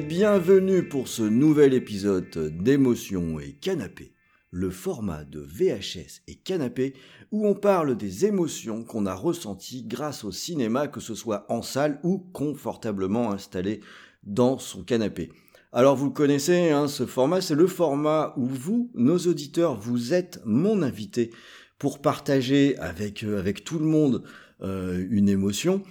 Bienvenue pour ce nouvel épisode d'émotions et canapé, le format de VHS et canapé où on parle des émotions qu'on a ressenties grâce au cinéma, que ce soit en salle ou confortablement installé dans son canapé. Alors vous le connaissez, hein, ce format, c'est le format où vous, nos auditeurs, vous êtes mon invité pour partager avec, euh, avec tout le monde euh, une émotion.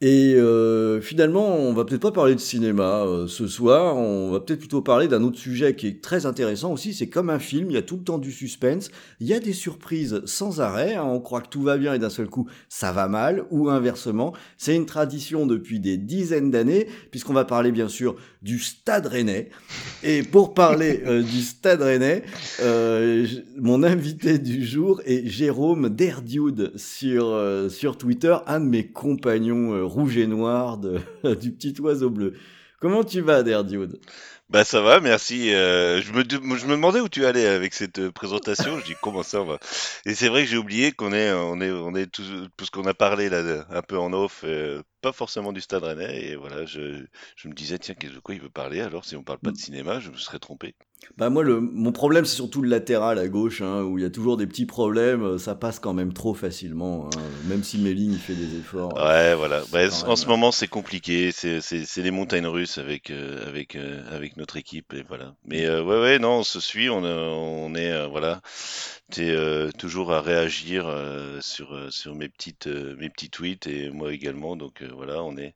Et euh, finalement, on va peut-être pas parler de cinéma euh, ce soir, on va peut-être plutôt parler d'un autre sujet qui est très intéressant aussi, c'est comme un film, il y a tout le temps du suspense, il y a des surprises sans arrêt, hein, on croit que tout va bien et d'un seul coup ça va mal, ou inversement, c'est une tradition depuis des dizaines d'années, puisqu'on va parler bien sûr du Stade Rennais, et pour parler euh, du Stade Rennais, euh, mon invité du jour est Jérôme Derdioude sur, euh, sur Twitter, un de mes compagnons euh, rouge et noir de, du petit oiseau bleu. Comment tu vas, Derdioude? Bah ça va, merci. Euh, je me je me demandais où tu allais avec cette euh, présentation. Je dis comment ça va? Et c'est vrai que j'ai oublié qu'on est on est on est tous parce qu'on a parlé là un peu en off, euh, pas forcément du Stade Rennais. Et voilà, je je me disais tiens qu'est-ce de quoi il veut parler. Alors si on parle pas de cinéma, je me serais trompé. Bah moi, le, mon problème, c'est surtout le latéral à gauche, hein, où il y a toujours des petits problèmes, euh, ça passe quand même trop facilement, hein, même si Méling il fait des efforts. Ouais, voilà. Bah, en ce moment c'est compliqué. C'est c'est c'est les montagnes russes avec euh, avec euh, avec notre équipe et voilà. Mais euh, ouais ouais non, on se suit. On euh, on est euh, voilà. Euh, toujours à réagir euh, sur euh, sur mes petites mes petits tweets et moi également donc voilà on est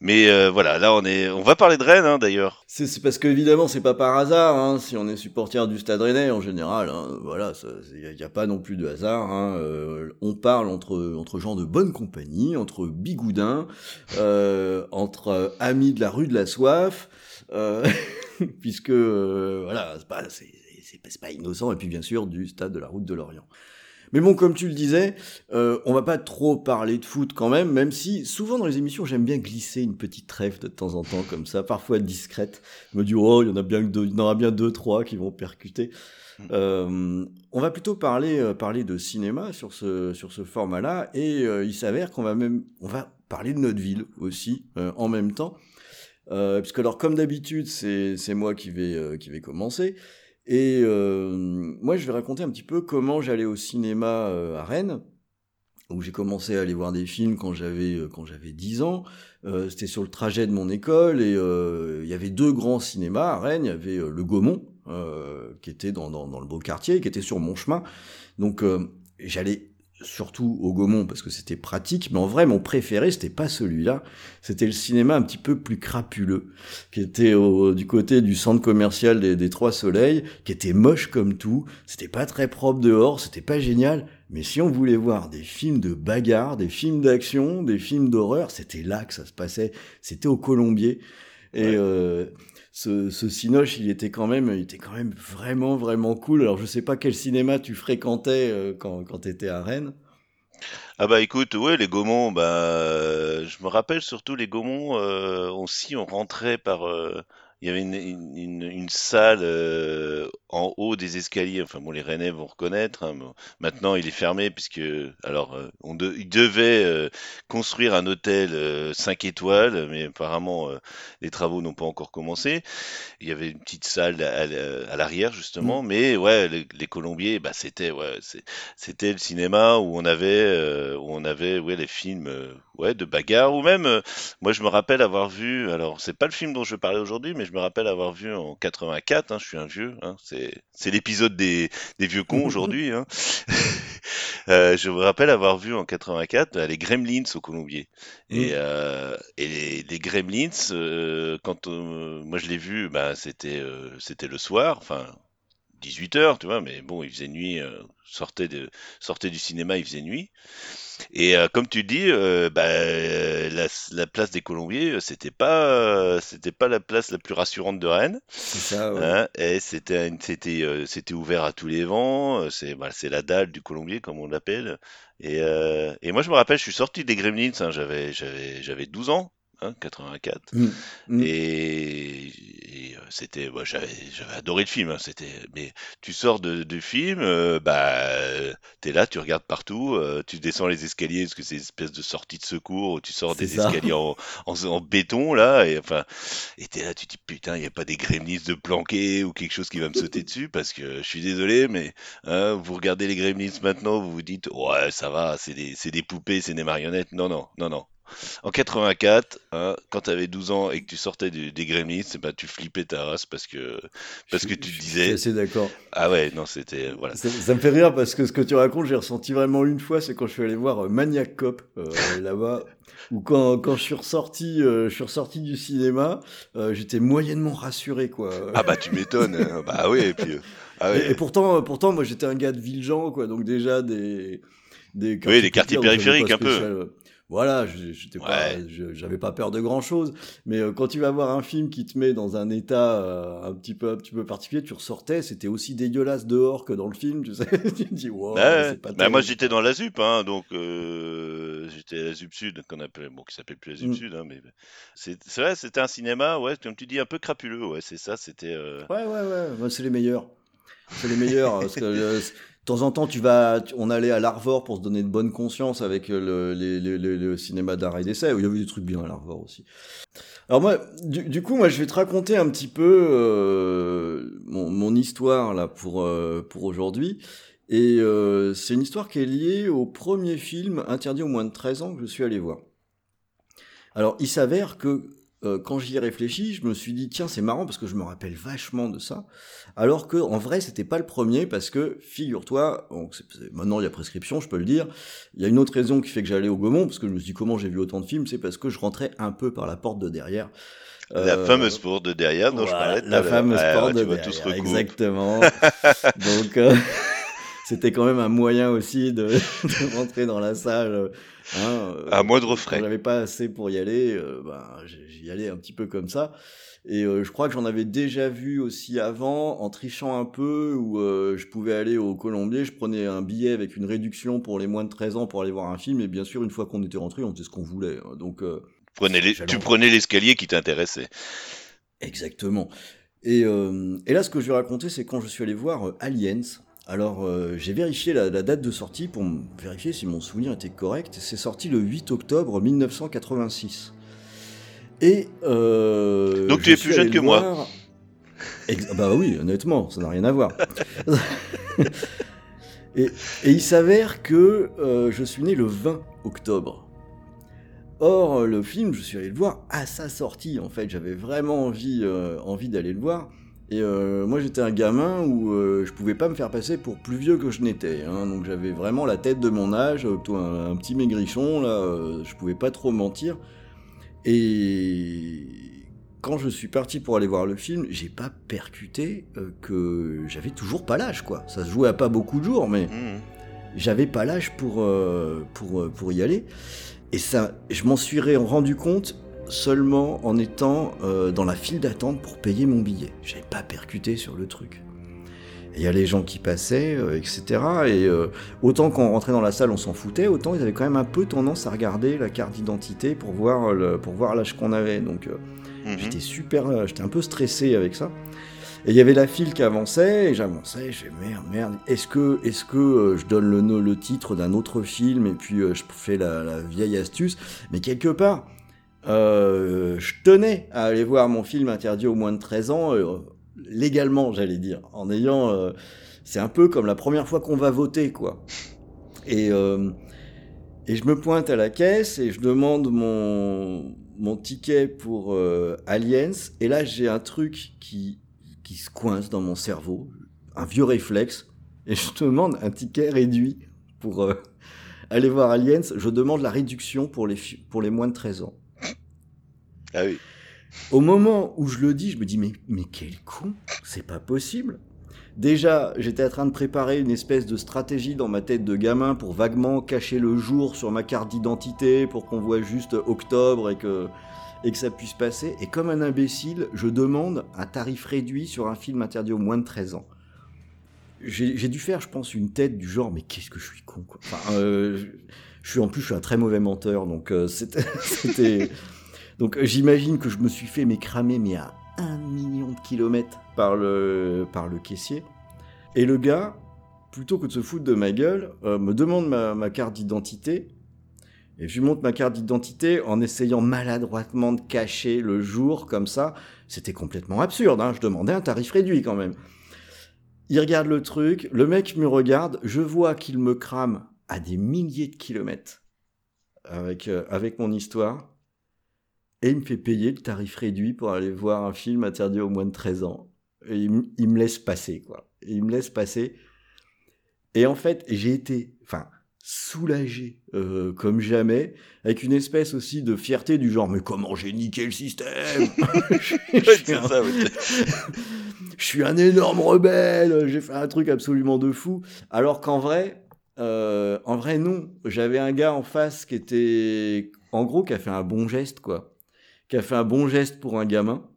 mais voilà là on est on va parler de Rennes hein, d'ailleurs C'est parce qu'évidemment, c'est pas par hasard, hein, si on est supporter du Stade Rennais en général, hein, voilà, il n'y a, pas non plus de hasard. On parle entre, entre gens de bonne compagnie, entre bigoudins, entre amis de la rue de la soif, puisque, voilà, c'est c'est, pas- innocent, et puis bien sûr du Stade de la route de l'Orient. Mais bon, comme tu le disais, euh, on va pas trop parler de foot quand même, même si souvent dans les émissions j'aime bien glisser une petite trêve de temps en temps comme ça, parfois discrète. Je me dis oh il y en a bien que deux, il y en aura bien deux trois qui vont percuter. Euh, on va plutôt parler euh, parler de cinéma sur ce sur ce format-là et euh, il s'avère qu'on va même on va parler de notre ville aussi en même temps. Puisque alors comme d'habitude c'est moi qui vais qui vais commencer. Et euh, moi, je vais raconter un petit peu comment j'allais au cinéma euh, à Rennes, où j'ai commencé à aller voir des films quand j'avais euh, quand j'avais 10 ans. Euh, C'était sur le trajet de mon école et il y avait deux grands cinémas à Rennes. Il y avait le Gaumont, qui était dans, dans, dans le beau quartier, qui était sur mon chemin. Donc j'allais surtout au Gaumont parce que c'était pratique, mais en vrai mon préféré c'était pas celui-là, c'était le cinéma un petit peu plus crapuleux, qui était au, du côté du centre commercial des, des Trois Soleils, qui était moche comme tout, c'était pas très propre dehors, c'était pas génial, mais si on voulait voir des films de bagarre, des films d'action, des films d'horreur, c'était là que ça se passait, c'était au Colombier. Et Ouais. euh, ce, ce Cinoche, il était quand même, il était quand même vraiment, vraiment cool. Alors, je sais pas quel cinéma tu fréquentais euh, quand, quand t'étais à Rennes. ah bah écoute ouais les Gaumont bah euh, je me rappelle surtout les Gaumont euh, aussi on rentrait par euh, il y avait une, une, une- une salle euh, en haut des escaliers. Enfin bon, les Rennais vont reconnaître. hein, bon, maintenant, il est fermé puisque alors euh, on de, il devait euh, construire un hôtel euh, 5 étoiles, mais apparemment les travaux n'ont pas encore commencé. Il y avait une petite salle à, à- à l'arrière justement, mais ouais, les, les Colombiers, bah c'était ouais, c'est- c'était le cinéma où on avait où on avait ouais les films ouais de bagarre ou même euh, moi je me rappelle avoir vu alors c'est pas le film dont je parler aujourd'hui mais je me rappelle avoir vu en 84 hein, je suis un vieux hein, c'est c'est l'épisode des des vieux cons aujourd'hui hein. Euh, je me rappelle avoir vu en 84 euh, les Gremlins au Colombier et euh, et les, les Gremlins euh, quand euh, moi je l'ai vu bah c'était euh, c'était le soir enfin 18 heures, tu vois, mais bon, il faisait nuit, euh, sortait de, sortait du cinéma, il faisait nuit. Et euh, comme tu dis, euh, bah, euh, la, la place des Colombiers, c'était pas, c'était pas la place la plus rassurante de Rennes. C'est ça, ouais. Hein, et c'était, c'était, c'était ouvert à tous les vents. C'est, bah, c'est la dalle du Colombier, comme on l'appelle. Et, et moi, je me rappelle, je suis sorti des Gremlins. hein, j'avais, j'avais, j'avais 12 ans, hein, 84. Mm. Mm. Et, et, euh, c'était, moi, j'avais, adoré le film. hein, c'était, mais tu sors de, du film, euh, bah, t'es là, tu regardes partout, euh, tu descends les escaliers parce que c'est une espèce de sortie de secours où tu sors des ça. escaliers en, en, en béton là, et enfin, et t'es là, tu te dis putain, il y a pas des gremlins de planquer ou quelque chose qui va me sauter dessus parce que je suis désolé, mais hein, vous regardez les gremlins maintenant, vous vous dites ouais, ça va, c'est des, c'est des poupées, c'est des marionnettes. Non, non, non, non. En 84, hein, quand tu avais 12 ans et que tu sortais du- des Gremlins, eh ben, tu flippais ta race parce que, parce Je- que tu je- Je suis disais, assez d'accord. ah ouais, non, c'était, voilà. Ça, ça me fait rire parce que ce que tu racontes, j'ai ressenti vraiment une fois, c'est quand je suis allé voir euh, Maniac Cop euh, là-bas, ou quand, quand je suis ressorti, euh, je suis ressorti du cinéma, euh, j'étais moyennement rassuré quoi. Ah bah tu m'étonnes, hein. bah oui, et puis, euh, ah Et, ouais. et pourtant, euh, pourtant, moi j'étais un gars de Villejean quoi, donc déjà des des Oui, des quartiers périphériques, un peu. Voilà, je- j'étais pas, Ouais. j'avais pas peur de grand chose, mais euh, quand tu vas voir un film qui te met dans un état euh, un petit peu, un petit peu particulier, tu ressortais, c'était aussi dégueulasse dehors que dans le film, tu sais. tu te dis, wow, Bah pas Bah, moi j'étais dans la ZUP, hein, donc euh, j'étais à la ZUP Sud, qu'on appelait, bon, qui s'appelle plus la ZUP Mm. Sud, hein, mais c'est c'est vrai, c'était un cinéma, ouais, comme tu dis, un peu crapuleux, ouais, c'est ça, c'était. euh, Ouais, ouais, ouais, c'est les meilleurs. C'est les meilleurs. parce que, euh, de temps en temps, tu vas, on allait à l'Arvor pour se donner de bonne conscience avec euh, le, le cinéma d'art et d'essai, il y avait des trucs bien à l'Arvor aussi. Alors moi, du, coup, moi, je vais te raconter un petit peu euh, mon, mon histoire là pour euh, pour aujourd'hui. Et euh, c'est une histoire qui est liée au premier film interdit aux moins de 13 ans que je suis allé voir. Alors, il s'avère que euh, quand j'y ai réfléchi, je me suis dit tiens c'est marrant parce que je me rappelle vachement de ça, alors que en vrai c'était pas le premier parce que figure-toi, bon, maintenant il y a prescription, je peux le dire, il y a une autre raison qui fait que j'allais au Gaumont parce que je me suis dit comment j'ai vu autant de films, c'est parce que je rentrais un peu par la porte de derrière. La Euh, fameuse porte de derrière dont voilà, je parlais la fameuse porte ouais, de derrière, exactement. Donc euh, c'était quand même un moyen aussi de, de rentrer dans la salle. Euh, hein, euh, À moindre quand frais. j'avais pas assez pour y aller, euh, ben, j'y allais un petit peu comme ça. Et euh, je crois que j'en avais déjà vu aussi avant, en trichant un peu, où euh, je pouvais aller au Colombier, je prenais un billet avec une réduction pour les moins de 13 ans pour aller voir un film, et bien sûr, une fois qu'on était rentré, on faisait ce qu'on voulait. hein. Donc, euh, les- tu en- prenais l'escalier qui t'intéressait. Exactement. Et, euh, et là, ce que je vais raconter, c'est quand je suis allé voir euh, Aliens. Alors, euh, j'ai vérifié la, la date de sortie pour vérifier si mon souvenir était correct. C'est sorti le 8 octobre 1986. Et euh, Donc je tu es plus jeune que moi. Ex- bah oui, honnêtement, ça n'a rien à voir. et, et il s'avère que euh, je suis né le 20 octobre. Or, le film, je suis allé le voir à sa sortie. En fait, j'avais vraiment envie, euh, envie d'aller le voir. Et euh, moi, j'étais un gamin où euh, je pouvais pas me faire passer pour plus vieux que je n'étais. hein. donc, j'avais vraiment la tête de mon âge, euh, plutôt un, un petit maigrichon. Là, euh, je pouvais pas trop mentir. Et quand je suis parti pour aller voir le film, j'ai pas percuté euh, que j'avais toujours pas l'âge, quoi. Ça se jouait à pas beaucoup de jours, mais Mhm. j'avais pas l'âge pour, euh, pour, euh, pour y aller. Et ça, je m'en suis rendu compte seulement en étant euh, dans la file d'attente pour payer mon billet. J'avais pas percuté sur le truc. Il y a les gens qui passaient, euh, etc. Et euh, autant quand on rentrait dans la salle, on s'en foutait, autant ils avaient quand même un peu tendance à regarder la carte d'identité pour voir le, pour voir l'âge qu'on avait. Donc euh, Mhm. J'étais super, euh, j'étais un peu stressé avec ça. Et il y avait la file qui avançait, et j'avançais, je fais merde, merde, est-ce que, est-ce que euh, je donne le, le titre d'un autre film et puis euh, je fais la, la vieille astuce Mais quelque part, euh, je tenais à aller voir mon film interdit aux moins de 13 ans, euh, légalement, j'allais dire, en ayant. euh, c'est un peu comme la première fois qu'on va voter, quoi. Et, je me pointe à la caisse et je demande mon, ticket pour Aliens. Et là, j'ai un truc qui, se coince dans mon cerveau, un vieux réflexe. Et je demande un ticket réduit pour aller voir Aliens. Je demande la réduction pour les moins de 13 ans. Ah. Au moment où je le dis, je me dis mais, mais quel con, c'est pas possible. Déjà, j'étais en train de préparer une espèce de stratégie dans ma tête de gamin pour vaguement cacher le jour sur ma carte d'identité pour qu'on voit juste octobre et que, ça puisse passer. Et comme un imbécile, je demande un tarif réduit sur un film interdit aux moins de 13 ans. J'ai dû faire, je pense, une tête du genre, mais qu'est-ce que je suis con, quoi. Euh, je- suis en plus, je suis un très mauvais menteur, donc euh, c'était- donc euh, j'imagine que je me suis fait m'écramer, mais à un million de kilomètres par le, caissier. Et le gars, plutôt que de se foutre de ma gueule, euh, me demande ma, carte d'identité. Et je lui montre ma carte d'identité en essayant maladroitement de cacher le jour comme ça. C'était complètement absurde, hein. je demandais un tarif réduit quand même. Il regarde le truc, le mec me regarde, je vois qu'il me crame à des milliers de kilomètres avec, euh, avec mon histoire. Et il me fait payer le tarif réduit pour aller voir un film interdit aux moins de 13 ans. Et il, me laisse passer, quoi. Et il me laisse passer. Et en fait, j'ai été, enfin, soulagé euh, comme jamais, avec une espèce aussi de fierté du genre, mais comment j'ai niqué le système Je Ouais, suis c'est un- ça, ouais. je suis un énorme rebelle, j'ai fait un truc absolument de fou. Alors qu'en vrai, euh, en vrai non, j'avais un gars en face qui était, en gros, qui a fait un bon geste quoi, qui a fait un bon geste pour un gamin.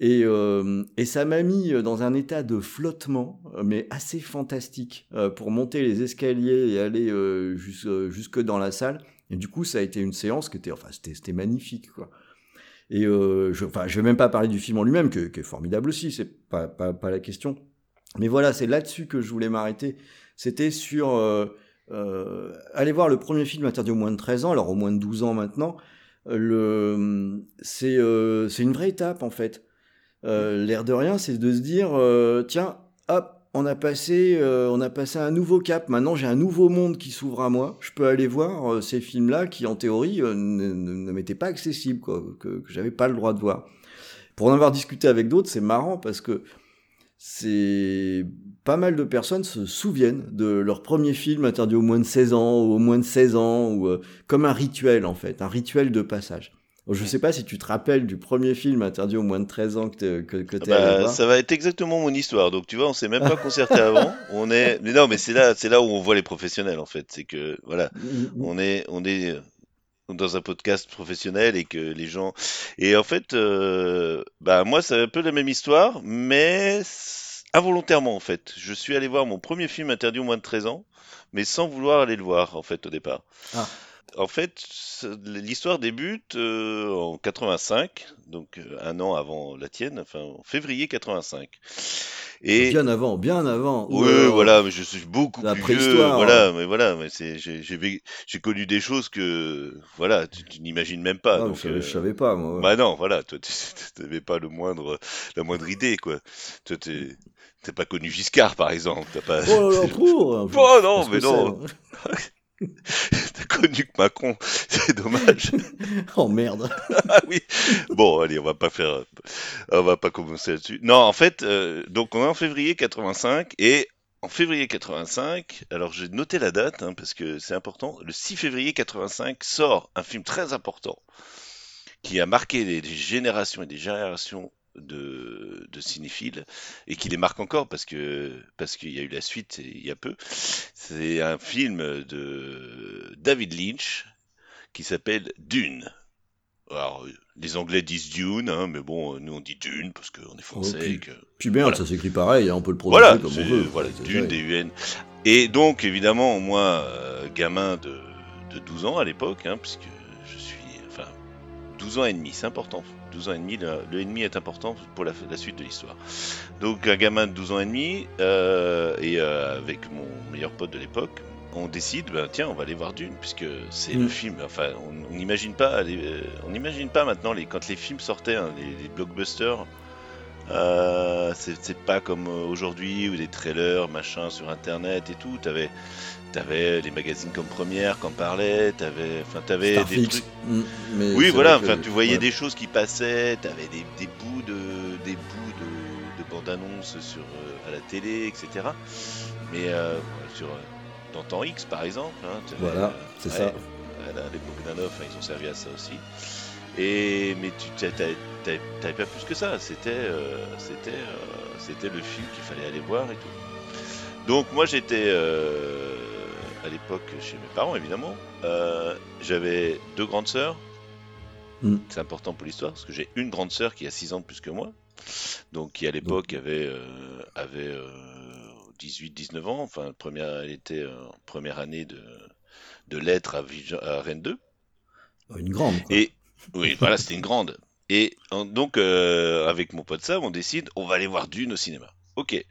Et, euh, et ça m'a mis dans un état de flottement, euh, mais assez fantastique, euh, pour monter les escaliers et aller euh, jus- euh, jusque dans la salle. Et du coup, ça a été une séance qui était, enfin, c'était magnifique, quoi. Et euh, je, enfin, je vais même pas parler du film en lui-même, qui est formidable aussi, c'est pas, pas, la question. Mais voilà, c'est là-dessus que je voulais m'arrêter. C'était sur euh, euh, aller voir le premier film interdit au moins de 13 ans, alors au moins de 12 ans maintenant. Le, c'est, euh, c'est une vraie étape en fait. Euh, L'air de rien, c'est de se dire, euh, tiens, hop, on a passé, euh, on a passé un nouveau cap. Maintenant, j'ai un nouveau monde qui s'ouvre à moi. Je peux aller voir euh, ces films-là qui, en théorie, euh, ne, ne- ne m'étaient pas accessibles, quoi, que, que j'avais pas le droit de voir. Pour en avoir discuté avec d'autres, c'est marrant parce que c'est pas mal de personnes se souviennent de leur premier film interdit au moins de 16 ans, ou au moins de 16 ans, ou euh, comme un rituel en fait, un rituel de passage. Je sais pas si tu te rappelles du premier film interdit au moins de 13 ans que que, que t'es Bah, ça va être exactement mon histoire. Donc tu vois, on s'est même pas concerté avant. On est, mais non, mais c'est là, c'est là où on voit les professionnels en fait. C'est que voilà, on est, on est dans un podcast professionnel et que les gens. Et en fait, euh, bah moi, c'est un peu la même histoire, mais involontairement en fait. Je suis allé voir mon premier film interdit au moins de 13 ans, mais sans vouloir aller le voir en fait au départ. Ah. En fait, l'histoire débute euh, en 85, donc euh, un an avant la tienne, enfin en février 85. Et Bien avant, bien avant. oui, voilà, mais je suis beaucoup La plus vieux, voilà, mais voilà, mais c'est, j'ai, connu des choses que, voilà, tu, tu n'imagines même pas. Ah, donc, je, savais- euh, je savais pas, moi. ouais. bah non, voilà, toi, tu n'avais pas le moindre, la moindre idée, quoi. Toi, t'as pas connu Giscard, par exemple, t'as pas, Oh là là, pour Oh non, mais non. t'as connu que Macron, c'est dommage. Oh merde. Ah oui. Bon, allez, on va pas faire, on va pas commencer là-dessus. Non, en fait, euh, donc on est en février 85 et en février 85, alors j'ai noté la date hein, parce que c'est important. Le 6 février 85 sort un film très important qui a marqué des, des générations et des générations de, de cinéphiles et qui les marque encore parce que parce qu'il y a eu la suite il y a peu. C'est un film de David Lynch qui s'appelle Dune. Alors, les Anglais disent Dune, hein, mais bon, nous on dit Dune parce qu'on est français et que Puis merde, Voilà. ça s'écrit pareil, hein, on peut le prononcer voilà, comme on veut. voilà, Dune. D-U-N. Et donc, évidemment, moi, euh, gamin de, de 12 ans à l'époque, hein, puisque je suis, enfin, 12 ans et demi, c'est important. 12 ans et demi, le, demi est important pour la, la suite de l'histoire. Donc, un gamin de 12 ans et demi, euh, et euh, avec mon meilleur pote de l'époque, on décide, ben, tiens, on va aller voir Dune, puisque c'est Mm. le film. Enfin, on n'imagine pas, les- euh, on n'imagine pas maintenant les, quand les films sortaient, hein, les, les blockbusters. Euh, c'est pas comme aujourd'hui où des trailers, machin, sur internet et tout. T'avais, t'avais les magazines comme Première qui en parlaient. T'avais, enfin, t'avais des trucs. Mm, mais Oui, voilà. que- Enfin, tu voyais ouais. des choses qui passaient. T'avais des, des bouts de, des bouts de, de bandes-annonces sur euh, à la télé, etc. Mais euh, sur euh, dans Temps X, par exemple. hein, Voilà, c'est ouais, ça. à la- les Bogdanov, hein, ils ont servi à ça aussi. Et mais tu t'a- t'a- t'a- t'avais pas plus que ça. C'était euh, c'était c'était le film qu'il fallait aller voir et tout. Donc moi j'étais euh, à l'époque chez mes parents évidemment. Euh, J'avais deux grandes sœurs. Mm. C'est important pour l'histoire parce que j'ai une grande sœur qui a 6 ans de plus que moi. Donc qui à l'époque avait euh, avait 18-19 ans. Enfin première elle était euh, en première année de de lettres à, Vigen- à Rennes 2. Une grande. quoi. Et oui, voilà, c'était une grande. Et en- donc, euh, avec mon pote Sam, on décide, on va aller voir Dune au cinéma. Ok.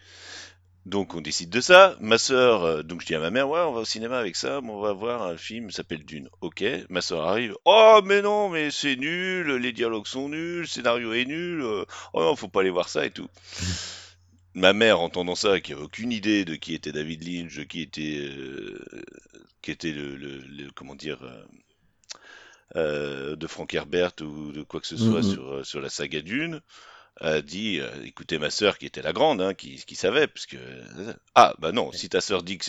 Donc, on décide de ça. Ma sœur, euh, donc je dis à ma mère, ouais, on va au cinéma avec Sam, on va voir un film s'appelle Dune. Ok. Ma sœur arrive, oh, mais non, mais c'est nul, les dialogues sont nuls, le scénario est nul, euh, oh non, faut pas aller voir ça et tout. Ma mère, entendant ça, qui avait aucune idée de qui était David Lynch, de qui était, euh, qui était le, le- le- comment dire, euh, de Frank Herbert ou de quoi que ce soit Mhm. sur, euh, sur la saga Dune, a dit, euh, écoutez ma sœur qui était la grande, hein, qui, qui savait, parce que ah bah non, si ta sœur dit que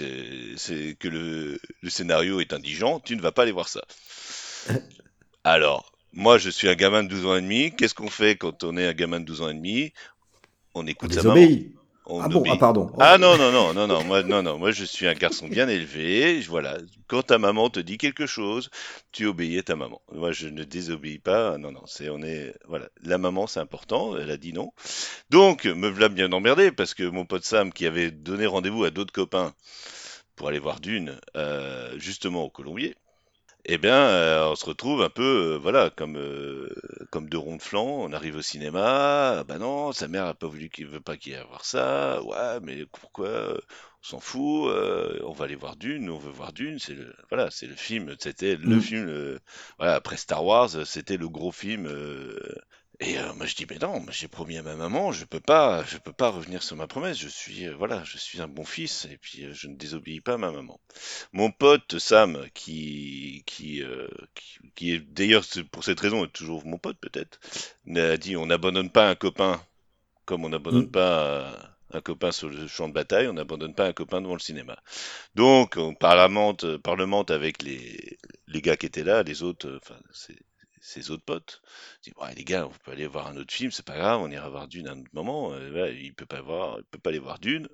c'est, que le, le scénario est indigent, tu ne vas pas aller voir ça. Alors, moi je suis un gamin de 12 ans et demi. Qu'est-ce qu'on fait quand on est un gamin de 12 ans et demi? On On écoute sa maman. On Ah bon, obéit. ah pardon. Ah non, non, non, non, non, moi, non, non, moi je suis un garçon bien élevé. je- Voilà, quand ta maman te dit quelque chose, tu obéis à ta maman. Moi je ne désobéis pas. Non, non, c'est, on est, voilà, la maman c'est important. Elle a dit non. Donc me voilà bien emmerdé parce que mon pote Sam qui avait donné rendez-vous à d'autres copains pour aller voir Dune, euh, justement au Colombier. Eh bien, euh, on se retrouve un peu, euh, voilà, comme euh, comme deux ronds de flanc. On arrive au cinéma. Ah bah non, sa mère a pas voulu qu'il veut pas qu'il y ait à voir ça. Ouais, mais pourquoi On s'en fout. on va aller voir Dune. On veut voir Dune. C'est le, voilà, c'est le film. C'était le Mm. film. voilà, après Star Wars, c'était le gros film. Et euh, moi je dis mais non, j'ai promis à ma maman, je peux pas, je peux pas revenir sur ma promesse. Je suis, euh, voilà, je suis un bon fils et puis euh, je ne désobéis pas à ma maman. Mon pote Sam, qui, qui, euh, qui, qui est d'ailleurs c'est pour cette raison est toujours mon pote peut-être, a dit on n'abandonne pas un copain comme on n'abandonne Mm. pas euh, un copain sur le champ de bataille, on n'abandonne pas un copain devant le cinéma. Donc on parlemente, parlemente avec les, les gars qui étaient là, les autres, enfin ses, ses autres potes. Je dis ouais les gars, on peut aller voir un autre film, c'est pas grave, on ira voir Dune à un autre moment. Euh, il peut pas voir, il peut pas aller voir Dune.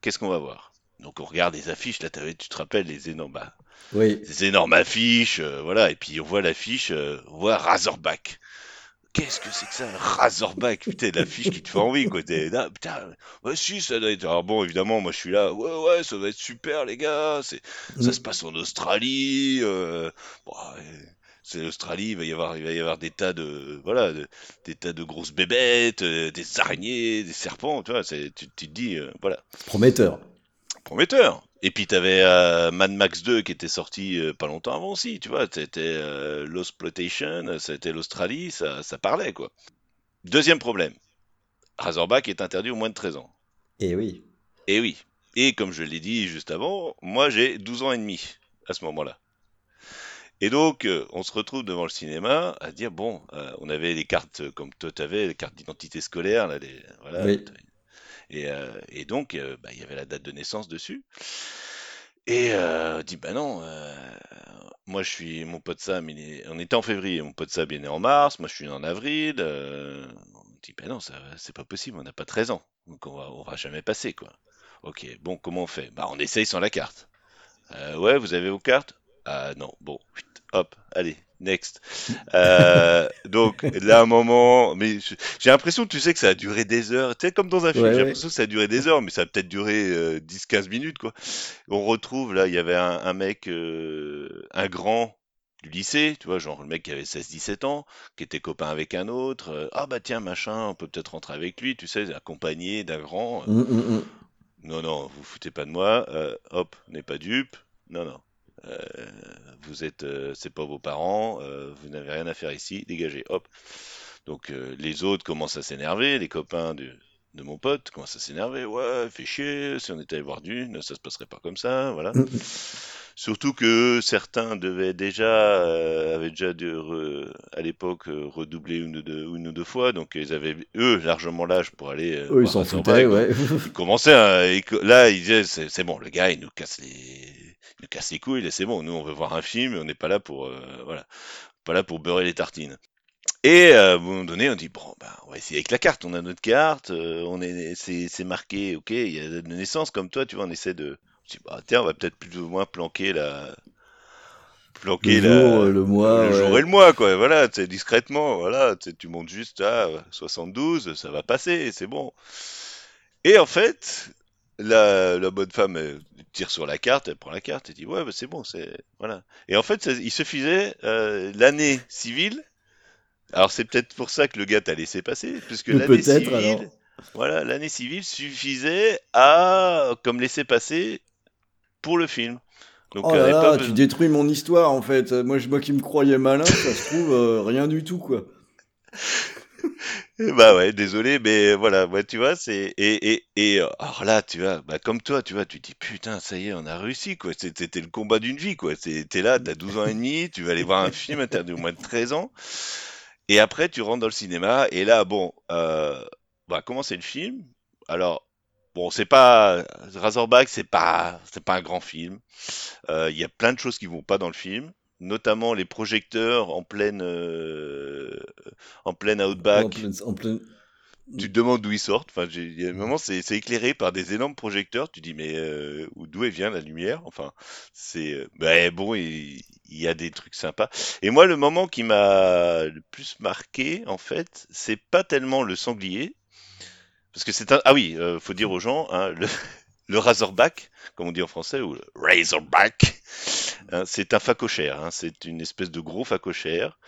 Qu'est-ce qu'on va voir? Donc on regarde les affiches, là tu te rappelles les énormes, bah, Oui. énormes affiches, euh, voilà, et puis on voit l'affiche, euh, on voit Razorback. Qu'est-ce que c'est que ça, Razorback? Putain, l'affiche qui te fait envie, quoi. T'es là, putain, ouais, si, ça doit être. Alors bon, évidemment, moi je suis là, ouais, ouais, ça doit être super, les gars. C'est, ça Mm. se passe en Australie. Euh, bon, ouais, c'est l'Australie, il va y avoir, il va y avoir des tas de, voilà, de- des tas de grosses bébêtes, euh, des araignées, des serpents, tu vois. C'est, tu, tu te dis, euh, voilà Prometteur. prometteur. Et puis t'avais euh, Mad Max 2 qui était sorti pas longtemps avant aussi, tu vois, c'était l'Osploitation, c'était l'Australie, ça, ça parlait quoi. Deuxième problème, Razorback est interdit au moins de 13 ans. Et oui. Et oui, et comme je l'ai dit juste avant, moi j'ai 12 ans et demi à ce moment-là. Et donc, euh, on se retrouve devant le cinéma à dire, bon, euh, on avait les cartes, euh, comme toi t'avais, les cartes d'identité scolaire, là, les, voilà, Oui. et, euh, et donc, bah, il y avait la date de naissance dessus. Et euh, on dit, bah non, euh, moi je suis, mon pote Sam, il est, on était en février, mon pote Sam est né en mars, moi je suis né en avril. euh, on dit, bah non, ça, c'est pas possible, on n'a pas 13 ans, donc on va, on va jamais passer, quoi. Ok, bon, comment on fait? Bah on essaye sans la carte. Euh, ouais, vous avez vos cartes? Ah non, bon, hop, allez, next. Euh, donc là, un moment, mais j'ai l'impression, tu sais, que ça a duré des heures. Tu sais, comme dans un film, Ouais, j'ai ouais. l'impression que ça a duré des heures, mais ça a peut-être duré euh, 10-15 minutes, quoi. On retrouve, là, il y avait un, un mec, euh, un grand du lycée, tu vois, genre le mec qui avait 16-17 ans, qui était copain avec un autre. euh, ah bah tiens, machin, on peut peut-être rentrer avec lui, tu sais, accompagné d'un grand. Mm, mm, mm. Non, non, vous foutez pas de moi. hop, n'est pas dupe. Non, non. Euh, vous êtes, euh, c'est pas vos parents. euh, vous n'avez rien à faire ici. Dégagez. Hop. Donc les autres commencent à s'énerver. Les copains de, de mon pote commencent à s'énerver. Ouais, fait chier. Si on était allé voir Dune, ça se passerait pas comme ça. Voilà. Mm. Surtout que certains devaient déjà, euh, avaient déjà dû re- à l'époque redoubler une ou, deux, une ou deux fois, donc ils avaient eux largement l'âge pour aller. euh, Eux, ils s'en foutaient, ouais. Il commençait à, il co- là, il disait, c'est bon, le gars, il nous casse les, casse les couilles, c'est bon, nous, on veut voir un film, on n'est pas là pour, euh, voilà, pas là pour beurrer les tartines. Et euh, à un moment donné, on dit bon, bah, on va essayer avec la carte. On a notre carte, euh, on est, c'est, c'est marqué, ok, il y a de naissance comme toi, tu vois, on essaie de. On dit, bah, tiens, on va peut-être plus ou moins planquer la. Planquer Le la- jour, euh, le mois, le ouais. jour et le mois, quoi. Voilà, sais, discrètement, voilà, tu montes juste à 72, ça va passer, c'est bon. Et en fait, la, la bonne femme elle tire sur la carte, elle prend la carte et dit ouais, bah, c'est bon, c'est voilà. Et en fait, ça- il suffisait euh, l'année civile. Alors c'est peut-être pour ça que le gars t'a laissé passer, puisque l'année civile, alors. voilà, l'année civile suffisait à comme laisser passer pour le film. Donc Oh là pas tu détruis mon histoire en fait. Moi, je, moi qui me croyais malin, ça se trouve euh, rien du tout quoi. Bah ouais, désolé, mais voilà, ouais, tu vois, c'est et et et euh, alors là, tu vois, bah comme toi, tu vois, tu dis putain, ça y est, on a réussi quoi. C'est- C'était le combat d'une vie quoi. C'est- T'es là, t'as 12 ans et demi, tu vas aller voir un film, t'as au moins de 13 ans, et après tu rentres dans le cinéma et là, bon, euh, on va commencer le film? Alors bon, c'est pas Razorback, c'est pas c'est pas un grand film. Euh, Il y a plein de choses qui vont pas dans le film, notamment les projecteurs en pleine euh, en pleine outback. En en Tu te demandes d'où ils sortent. Enfin, il y a un moment, c'est éclairé par des énormes projecteurs. Tu dis, mais euh, où- d'où elle vient la lumière? Enfin, c'est. ben bon, il, il y a des trucs sympas. Et moi, le moment qui m'a le plus marqué, en fait, c'est pas tellement le sanglier. Parce que c'est un. Ah oui, euh, faut dire aux gens, hein, le, le Razorback, comme on dit en français, ou le Razorback, hein, c'est un phacochère. Hein, c'est une espèce de gros phacochère.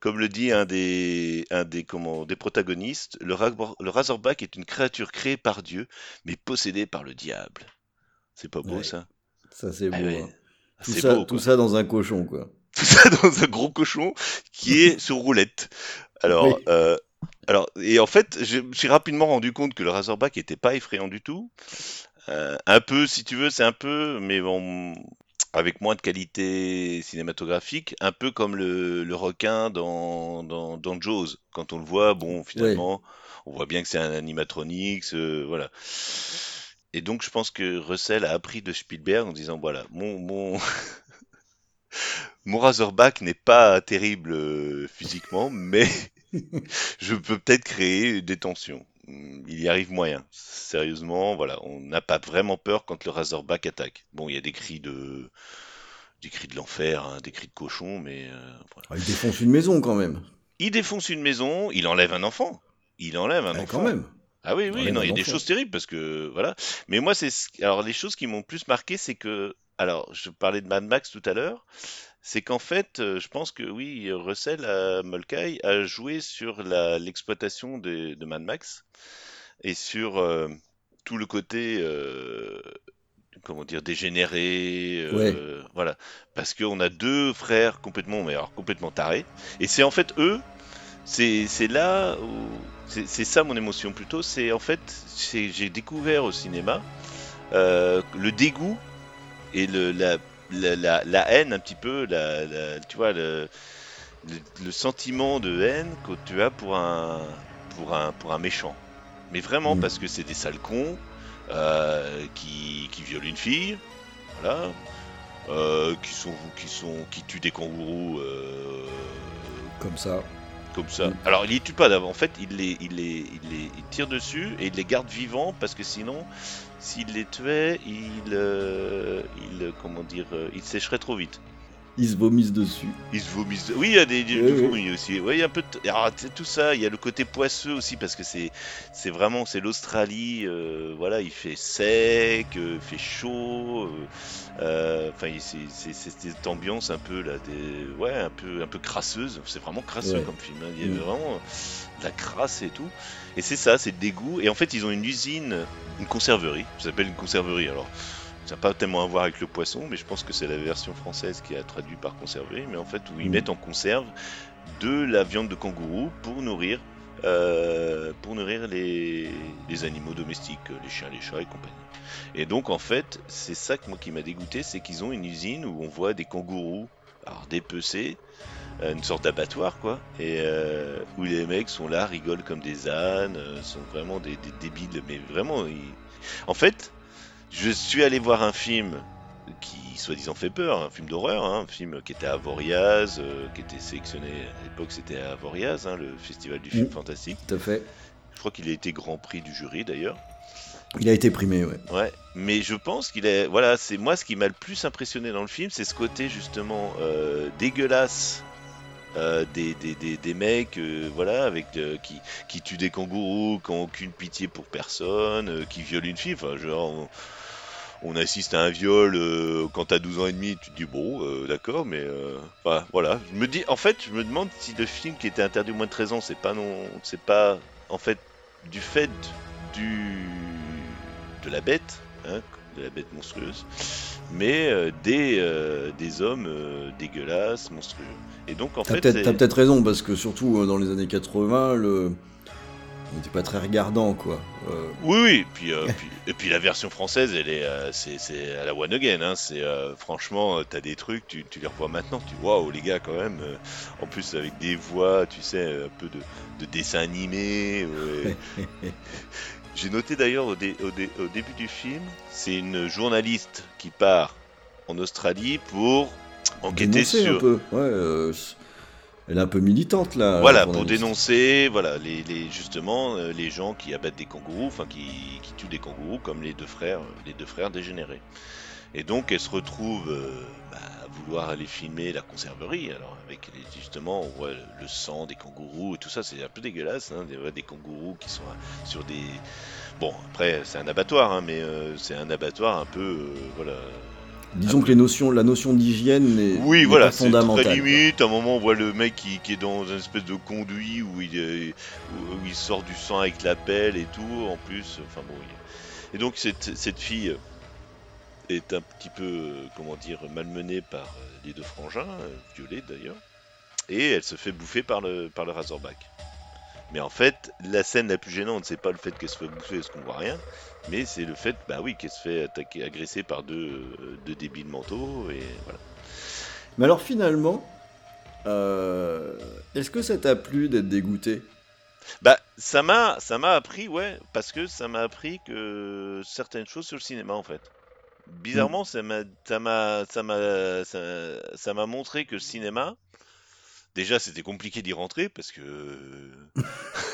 Comme le dit un des, un des, comment, des protagonistes, le, Ra- le Razorback est une créature créée par Dieu, mais possédée par le diable. C'est pas beau Ouais, ça? Ça c'est beau. Ah ouais, hein. Tout, ça, beau, tout ça dans un cochon quoi. Tout ça dans un gros cochon qui est sur roulette. Alors, Oui. euh, alors, et en fait, je me suis rapidement rendu compte que le Razorback était pas effrayant du tout. Euh, un peu, si tu veux, c'est un peu, mais bon, avec moins de qualité cinématographique, un peu comme le, le requin dans, dans, dans Jaws. Quand on le voit, bon, finalement, on voit bien que c'est un animatronics, euh, voilà. Et donc, je pense que Russell a appris de Spielberg en disant, voilà, mon, mon, mon Razorback n'est pas terrible euh, physiquement, mais je peux peut-être créer des tensions. Hmm, Il y arrive moyen. Sérieusement, voilà, on n'a pas vraiment peur quand le Razorback attaque. Bon, il y a des cris de, des cris de l'enfer, hein, des cris de cochon, mais euh, voilà. Ah, il défonce une maison quand même. il défonce une maison, il enlève un enfant. Il enlève un Ah, enfant. quand même. Ah oui, oui, non, il y a des choses terribles parce que voilà. Mais moi, c'est ce- alors les choses qui m'ont plus marqué, c'est que alors je parlais de Mad Max tout à l'heure, c'est qu'en fait, euh, je pense que oui, Russell à Mulcahy a joué sur l'exploitation de, de Mad Max et sur euh, tout le côté euh, comment dire dégénéré, euh, voilà, parce qu'on a deux frères complètement, mais alors complètement tarés, et c'est en fait eux c'est là où c'est ça mon émotion plutôt. C'est en fait j'ai découvert au cinéma le dégoût et le la, la, la, la haine un petit peu, la, la- tu vois le, le, le sentiment de haine que tu as pour un pour un pour un méchant. Mais vraiment Mm. parce que c'est des sales cons euh, qui qui violent une fille, voilà. euh, qui sont qui sont qui tuent des kangourous euh, Comme ça. Comme ça. Mm. Alors il les tue pas d'avant. En fait, il les, il les, il les, il tire dessus et il les garde vivants parce que sinon, s'il les tuait, il, euh, il, comment dire, euh, il sécherait trop vite. Ils se vomissent dessus. Il se vomissent. Oui, il y a des, du oui. vomi aussi. Oui, il y a un peu de... Alors, sais, tout ça. Il y a le côté poisseux aussi parce que c'est, c'est vraiment, c'est l'Australie. euh, voilà, il fait sec, euh, il fait chaud. euh, Enfin, c'est, c'est, c'est cette ambiance un peu là, des, ouais, un peu, un peu crasseuse. C'est vraiment crasseux Ouais. comme film. hein. Il y a Mm. vraiment de la crasse et tout. Et c'est ça, c'est le dégoût. Et en fait, ils ont une usine, une conserverie. Ça s'appelle une conserverie. Alors. Ça n'a pas tellement à voir avec le poisson, mais je pense que c'est la version française qui a traduit par conserver, mais en fait où ils Mm. mettent en conserve de la viande de kangourou pour nourrir, euh, pour nourrir les, les animaux domestiques, les chiens, les chats et compagnie. Et donc en fait, c'est ça que moi qui m'a dégoûté, c'est qu'ils ont une usine où on voit des kangourous, alors dépecés, euh, une sorte d'abattoir quoi, et euh, où les mecs sont là, rigolent comme des ânes, sont vraiment des, des débiles, mais vraiment, ils... en fait, je suis allé voir un film qui soi-disant fait peur, un film d'horreur, hein, un film qui était à Avoriaz, euh, qui était sélectionné à l'époque, c'était à Avoriaz, hein, le festival du film Mm. fantastique. Tout à fait. Je crois qu'il a été grand prix du jury d'ailleurs. Il a été primé, ouais. Ouais, mais je pense qu'il est. Voilà, c'est moi ce qui m'a le plus impressionné dans le film, c'est ce côté justement euh, dégueulasse. euh, des, des, des, des mecs euh, voilà avec euh, qui, qui tuent des kangourous qui ont aucune pitié pour personne qui violent une fille enfin genre on, assiste à un viol euh, quand t'as 12 ans et demi tu te dis bon euh, d'accord mais euh, enfin, voilà je me dis en fait je me demande si le film qui était interdit au moins de 13 ans c'est pas non c'est pas en fait du fait du de la bête, hein, de la bête monstrueuse, mais des, des hommes dégueulasses, monstrueux. Et donc en T'as fait, t'as peut-être raison, parce que surtout dans les années 80, le... n'était pas très regardant, quoi. Euh, oui, oui, et puis, euh, puis- et puis la version française, elle est, euh, c'est, c'est à la one again. Hein, c'est franchement, t'as des trucs, tu, tu les revois maintenant, tu vois, waouh les gars quand même. en plus avec des voix, tu sais, un peu de, de dessin animé. J'ai noté d'ailleurs au, dé- au dé- au début du film, c'est une journaliste qui part en Australie pour enquêter dénoncer sur. un peu. Ouais, elle est un peu militante, là. Voilà, pour dénoncer, voilà, les, les- justement euh, les gens qui abattent des kangourous, enfin qui, qui tuent des kangourous, comme les deux frères, euh, les deux frères dégénérés. Et donc elle se retrouve euh, bah, à vouloir aller filmer la conserverie, alors avec les- justement on voit le sang des kangourous et tout ça, c'est un peu dégueulasse, hein, des, des kangourous qui sont sur des... Bon, après c'est un abattoir, hein, mais euh, c'est un abattoir un peu, euh, voilà, Disons que les notions, la notion d'hygiène n'est oui, voilà, c'est très quoi. limite. À un moment, on voit le mec qui, qui est dans une espèce de conduit où il, est- où il sort du sang avec la pelle et tout. En plus, enfin bon. Et donc, cette, cette fille est un petit peu, comment dire, malmenée par euh, les deux frangins, euh, violée d'ailleurs. Et elle se fait bouffer par le, par le Razorback. Mais en fait, la scène la plus gênante, c'est pas le fait qu'elle se fait bouffer parce qu'on voit rien, mais c'est le fait, bah oui, qu'elle se fait attaquer, agresser par deux, euh, deux débiles mentaux, et voilà. Mais alors finalement, euh, est-ce que ça t'a plu d'être dégoûté? Bah, ça m'a, ça m'a appris, ouais, parce que ça m'a appris que certaines choses sur le cinéma, en fait. Bizarrement, ça m'a, ça m'a, ça m'a, ça, ça m'a montré que le cinéma, déjà, c'était compliqué d'y rentrer parce que,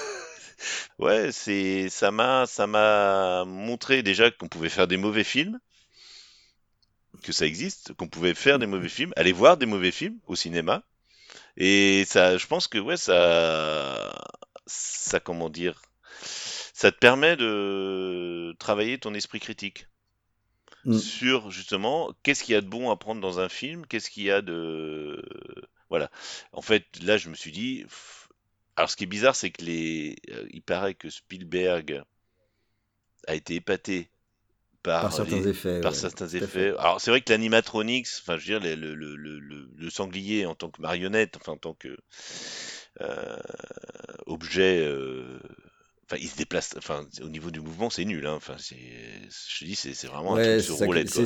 ouais, c'est, ça m'a, ça m'a montré déjà qu'on pouvait faire des mauvais films, que ça existe, qu'on pouvait faire des mauvais films, aller voir des mauvais films au cinéma, et ça, je pense que, ouais, ça, ça, comment dire, ça te permet de travailler ton esprit critique Mm. sur justement qu'est-ce qu'il y a de bon à prendre dans un film, qu'est-ce qu'il y a de voilà. En fait, là, je me suis dit, alors ce qui est bizarre, c'est que les, euh, il paraît que Spielberg a été épaté par, par certains les- effets par ouais, certains effets. Alors c'est vrai que l'animatronics, enfin je veux dire le, le, le, le, le sanglier en tant que marionnette, enfin en tant que euh, objet, euh, enfin il se déplace, enfin au niveau du mouvement c'est nul, hein. enfin c'est, je dis c'est vraiment un Ouais, truc c'est sur roulette.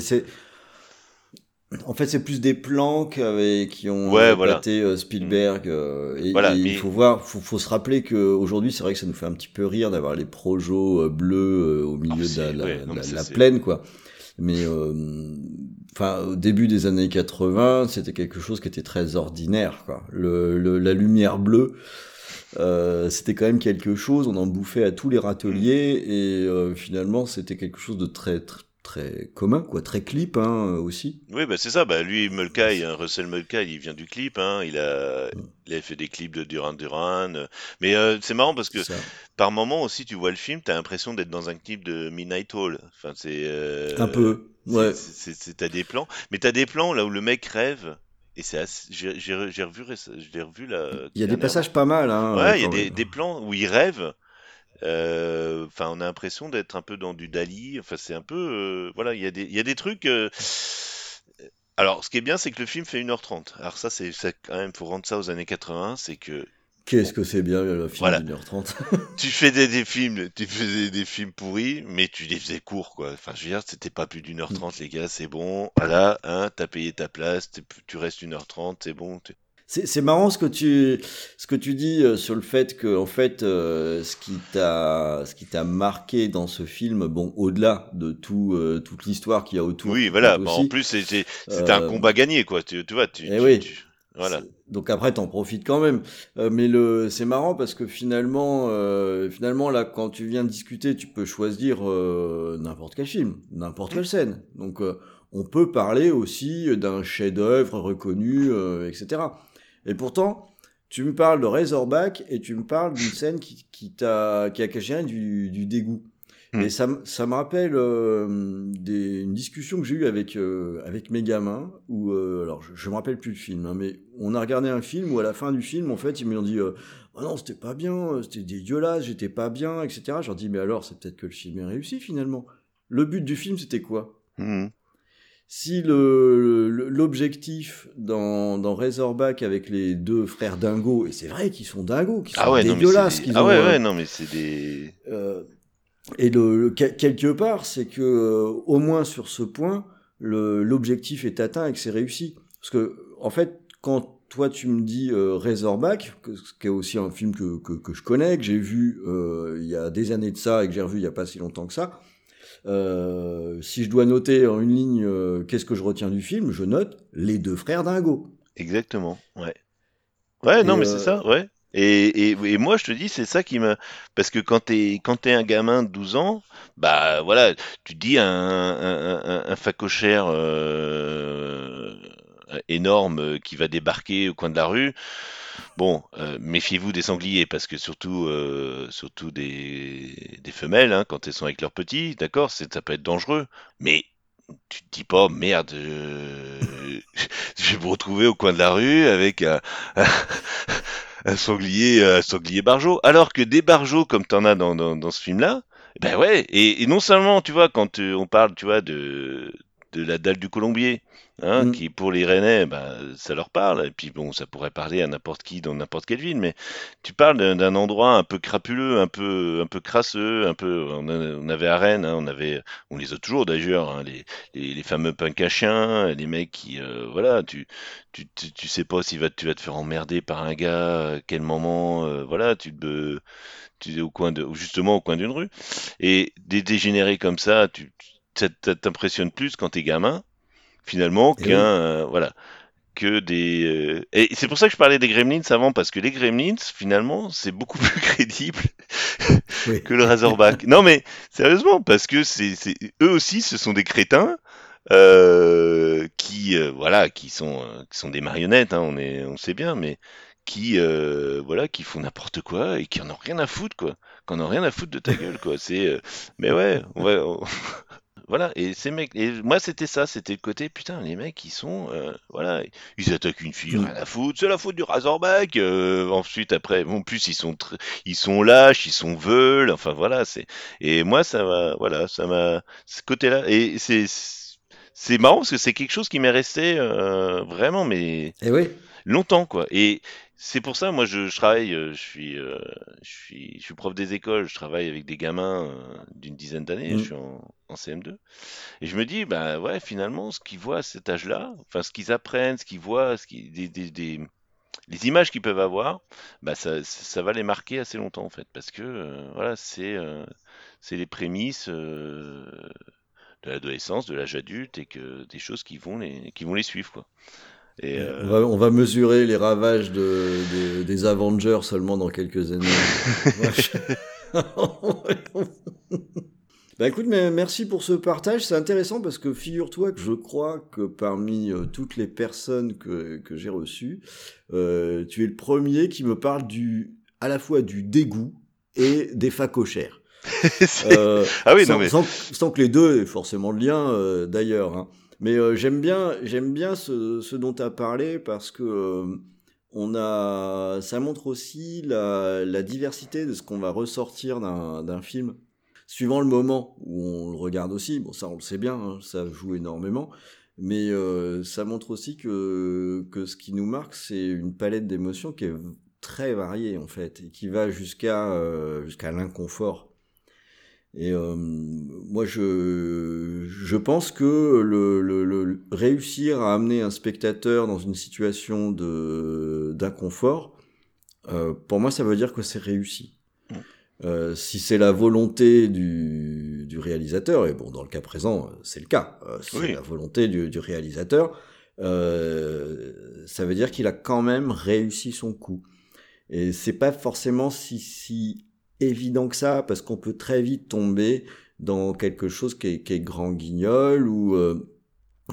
En fait, c'est plus des plans qu'avec- qui ont Ouais, euh, voilà. euh, Spielberg. euh, et, Voilà, et mais- il faut voir, faut, faut se rappeler que aujourd'hui, c'est vrai que ça nous fait un petit peu rire d'avoir les projos bleus au milieu de la, la- ouais, non, la- mais ça, la c'est- plaine, quoi. Mais euh, enfin, au début des années 80, c'était quelque chose qui était très ordinaire, quoi. Le, le- la lumière bleue. euh, c'était quand même quelque chose, on en bouffait à tous les râteliers et euh, finalement c'était quelque chose de très très, très commun, quoi, très clip hein, aussi. Oui, bah c'est ça. Bah lui, Mulcahy, hein, Russell Mulcahy, il vient du clip. Hein, il a, Mm. il a fait des clips de Duran Duran. euh, Mais euh, c'est marrant parce que Ça. par moment aussi, tu vois le film, t'as l'impression d'être dans un clip de Midnight Hall. Enfin, c'est euh, Un peu, ouais. c'est- T'as des plans, mais t'as des plans là où le mec rêve. Et c'est assez- j'ai j'ai re- j'ai revu, je l'ai revu là. Il y a des passages pas mal. Hein, Ouais, il y a des, des plans où il rêve. Euh, Enfin, on a l'impression d'être un peu dans du Dali. Enfin, c'est un peu. euh, voilà, il y a des, il y a des trucs. euh, Alors, ce qui est bien, c'est que le film fait 1h30. Alors, ça, c'est quand même, pour rendre ça aux années 80, c'est que Qu'est-ce que c'est bien le film Voilà. d'une heure trente? tu fais des, des films, tu faisais des films pourris, mais tu les faisais courts, quoi. Enfin, je veux dire, c'était pas plus d'une heure trente, les gars, c'est bon. Voilà, hein, t'as payé ta place, tu restes une heure trente, c'est bon. t'es- C'est c'est marrant ce que tu ce que tu dis euh, sur le fait que en fait euh, ce qui t'a ce qui t'a marqué dans ce film bon au-delà de tout euh, toute l'histoire qu'il y a autour Oui, voilà. Bah, en plus, c'était c'était un euh, combat gagné, quoi. Tu, tu vois, tu, eh tu- oui. tu- voilà. Donc après, t'en profites quand même. Euh, mais le, c'est marrant parce que finalement, euh, finalement là, quand tu viens discuter, tu peux choisir euh, n'importe quel film, n'importe quelle scène. Donc euh, on peut parler aussi d'un chef-d'œuvre reconnu, euh, etc. Et pourtant, tu me parles de Razorback et tu me parles d'une scène qui, qui t'a, qui a caché du, du dégoût. Hmm. Et ça, me- ça me rappelle euh, des, une discussion que j'ai eue avec, euh, avec mes gamins, où, euh, alors je, je me rappelle plus le film, hein, mais on a regardé un film où à la fin du film, en fait, ils m'ont dit Ah non, c'était pas bien, c'était dégueulasse, j'étais pas bien, etc. Je leur dis Mais alors, c'est peut-être que le film est réussi finalement. Le but du film, c'était quoi? Mhm. Si l'objectif dans, dans Razorback avec les deux frères dingos, et c'est vrai qu'ils sont dingos, qu'ils sont Ah ouais, non, mais dégueulasses, des- qu'ils ah ouais, ouais, non, mais c'est des. euh, et le, le- quel- quelque part, c'est que euh, au moins sur ce point, l'objectif est atteint et que c'est réussi. Parce que en fait, quand toi tu me dis euh, Razorback, qui est aussi un film que, que, que je connais, que j'ai vu euh, il y a des années de ça et que j'ai revu il y a pas si longtemps que ça. Euh, si je dois noter en une ligne euh, qu'est-ce que je retiens du film, je note les deux frères dingo. Exactement, ouais. Ouais, Et, non, mais euh, c'est ça, ouais. Et, et, et moi, je te dis, c'est ça qui me... Parce que quand t'es quand t'es un gamin de 12 ans, bah voilà, tu dis un, un, un, un facochère euh, énorme euh, qui va débarquer au coin de la rue. Bon, euh, méfiez-vous des sangliers, parce que surtout, euh, surtout des, femelles, hein, quand elles sont avec leurs petits, d'accord, ça peut être dangereux. Mais tu te dis pas, merde, euh, je vais me retrouver au coin de la rue avec un, sanglier, un sanglier barjot. Alors que des barjots comme t'en as dans, dans, ce film-là, ben ouais, et, et non seulement, tu vois, quand euh, on parle, tu vois, de, de la dalle du colombier, hein, Mm. qui pour les Rennais, ben, ça leur parle, et puis bon, ça pourrait parler à n'importe qui dans n'importe quelle ville, mais tu parles d'un endroit un peu crapuleux, un peu, un peu crasseux, un peu, on, a- on avait à Rennes, hein, on avait, on les a toujours d'ailleurs, hein, les, les, les fameux punks à chiens, les mecs qui, euh, voilà, tu, tu, tu, tu sais pas si va, tu vas te faire emmerder par un gars, à quel moment, euh, voilà, tu te, tu es au coin de, justement au coin d'une rue, et des dégénérés comme ça, tu, ça t'impressionne plus quand t'es gamin, finalement, Eh qu'un, oui. euh, voilà, que des, euh, et c'est pour ça que je parlais des Gremlins avant, parce que les Gremlins, finalement, c'est beaucoup plus crédible Oui. que le Razorback. non mais sérieusement, parce que c'est, eux aussi, ce sont des crétins euh, qui, voilà, qui sont, qui sont des marionnettes. Hein, on est, on sait bien, mais qui, euh, voilà, qui font n'importe quoi et qui en ont rien à foutre, quoi. Qui en ont rien à foutre de ta gueule, quoi. C'est, euh, mais ouais, on- Voilà, et ces mecs, et moi c'était ça, c'était le côté, putain, les mecs ils sont, euh, voilà, ils attaquent une fille, Mm. rien à foutre, c'est la faute du Razorback, euh, ensuite après, bon, en plus ils sont, ils sont lâches, ils sont veules, enfin voilà, c'est, et moi ça m'a, voilà, ça m'a, ce côté-là, et c'est, c'est marrant parce que c'est quelque chose qui m'est resté euh, vraiment, mais Et oui. Longtemps quoi. Et c'est pour ça, moi, je, je travaille, euh, je suis, euh, je suis, je suis prof des écoles, je travaille avec des gamins euh, d'une dizaine d'années, Mm. je suis en, en CM2, et je me dis, bah ouais, finalement, ce qu'ils voient à cet âge-là, enfin, ce qu'ils apprennent, ce qu'ils voient, ce qui, des, des, des- les images qu'ils peuvent avoir, bah ça, ça va les marquer assez longtemps en fait, parce que euh, voilà, c'est, c'est les prémices de l'adolescence, de l'âge adulte, et que des choses qui vont les, qui vont les suivre quoi. Et, euh, On, va, on va mesurer les ravages de, des- des Avengers seulement dans quelques années. bah écoute, mais merci pour ce partage. C'est intéressant parce que figure-toi que je crois que parmi euh, toutes les personnes que, que j'ai reçues, euh, tu es le premier qui me parle du, à la fois du dégoût et des facochères. Euh, ah oui, sans, non mais sans- sans que les deux aient forcément de lien d'ailleurs. hein. Mais euh, j'aime bien, j'aime bien ce, dont tu as parlé parce que euh, on a, ça montre aussi la, diversité de ce qu'on va ressortir d'un film. Suivant le moment où on le regarde aussi, bon ça on le sait bien, hein, ça joue énormément, mais euh, ça montre aussi que, que ce qui nous marque c'est une palette d'émotions qui est très variée en fait et qui va jusqu'à jusqu'à l'inconfort. Et euh, moi, je, je pense que le, le, le- réussir à amener un spectateur dans une situation de d'inconfort, euh, pour moi, ça veut dire que c'est réussi. Mm. Euh, si c'est la volonté du, du réalisateur, et bon, dans le cas présent, c'est le cas, euh, c'est Oui. la volonté du, du réalisateur, euh, ça veut dire qu'il a quand même réussi son coup. Et c'est pas forcément si, si évident que ça, parce qu'on peut très vite tomber dans quelque chose qui est, qui est grand guignol ou euh,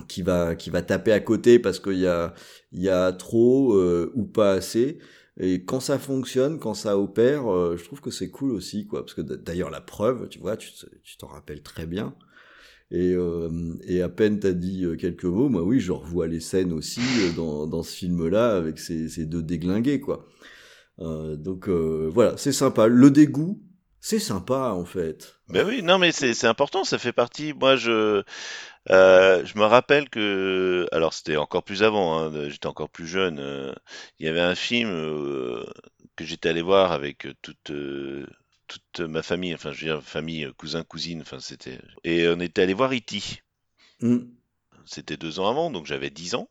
qui va qui va taper à côté parce qu'il y a il y a trop euh, ou pas assez. Et quand ça fonctionne, quand ça opère, euh, je trouve que c'est cool aussi, quoi. Parce que d'ailleurs la preuve, tu vois, tu t'en rappelles très bien. Et, euh, et à peine t'as dit euh, quelques mots, moi oui, je revois les scènes aussi euh, dans, dans ce film-là avec ces, ces deux déglingués, quoi. Euh, donc euh, voilà, c'est sympa. Le dégoût, c'est sympa en fait. Ben oui, non, mais c'est important, ça fait partie. Moi, je, euh, je me rappelle que, alors c'était encore plus avant, hein, j'étais encore plus jeune. euh, il y avait un film euh, que j'étais allé voir avec toute toute ma famille, enfin, je veux dire famille, cousin, cousine, enfin c'était. Et on était allé voir E.T. Hmm. C'était deux ans avant, donc j'avais 10 ans.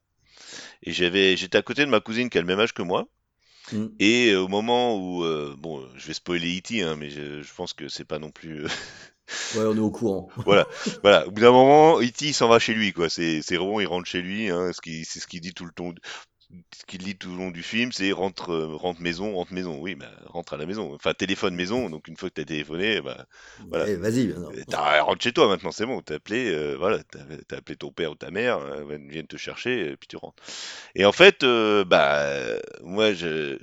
Et j'avais, j'étais à côté de ma cousine qui a le même âge que moi. Mm. Et euh, au moment où, euh, bon, je vais spoiler E.T., hein, mais je, je pense que c'est pas non plus. euh, Ouais, on est au courant. voilà, voilà. Au bout d'un moment, E.T. il s'en va chez lui, quoi. C'est, c'est il rentre chez lui. Hein, ce qui, c'est ce qu'il dit tout le temps. Ce qu'il dit tout le long du film, c'est rentre, euh, rentre maison, rentre maison. Oui, bah, rentre à la maison. Enfin, téléphone maison. Donc une fois que t'as téléphoné, bah, Voilà. Eh, vas-y. maintenant. euh, rentre chez toi maintenant, c'est bon. T'as appelé, euh, voilà, t'as appelé ton père ou ta mère, euh, ils viennent te chercher, et puis tu rentres. Et en fait, euh, bah, moi, je,